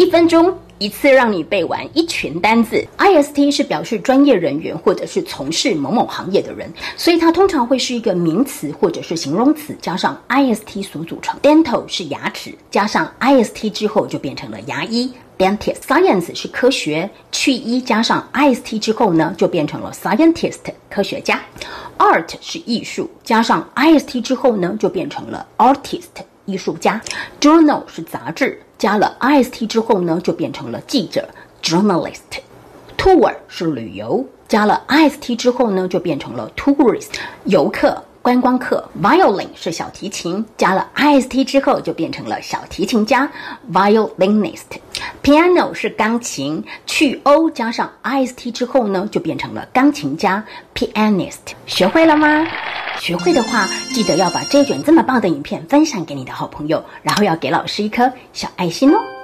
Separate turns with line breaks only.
一分钟。一次让你背完一群单字，IST 是表示专业人员或者是从事某某行业的人，所以它通常会是一个名词或者是形容词加上 IST 所组成。Dental 是牙齿，加上 IST 之后就变成了牙医 （dentist）。Science 是科学，去医加上 IST 之后呢就变成了 scientist（ 科学家）。Art 是艺术，加上 IST 之后呢就变成了 artist（ 艺术家）。Journal 是杂志。加了 i s t 之后呢，就变成了记者 journalist。tour 是旅游，加了 i s t 之后呢，就变成了 tourist 游客、观光客。violin 是小提琴，加了 i s t 之后就变成了小提琴家 violinist。piano 是钢琴，去 o 加上 i s t 之后呢，就变成了钢琴家 pianist。学会了吗？学会的话，记得要把这卷这么棒的影片分享给你的好朋友，然后要给老师一颗小爱心哦。